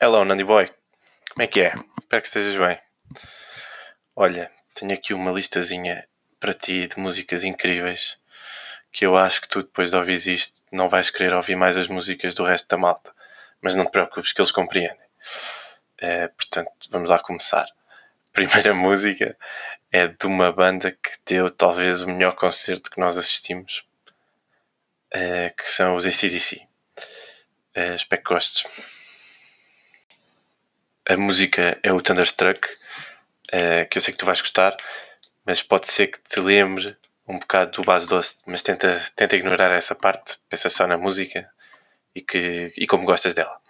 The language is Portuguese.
Hello, Nandy Boy. Como é que é? Espero que estejas bem. Olha, tenho aqui uma listazinha para ti de músicas incríveis que eu acho que tu, depois de ouvir isto, não vais querer ouvir mais as músicas do resto da malta. Mas não te preocupes, que eles compreendem. Eh, portanto, vamos lá começar. Primeira música é de uma banda que deu talvez o melhor concerto que nós assistimos, eh, que são os ACDC. Uh, espero que gostes. A música é o Thunderstruck, uh, que eu sei que tu vais gostar, mas pode ser que te lembre um bocado do base doce, mas tenta, tenta ignorar essa parte, pensa só na música e, que, e como gostas dela.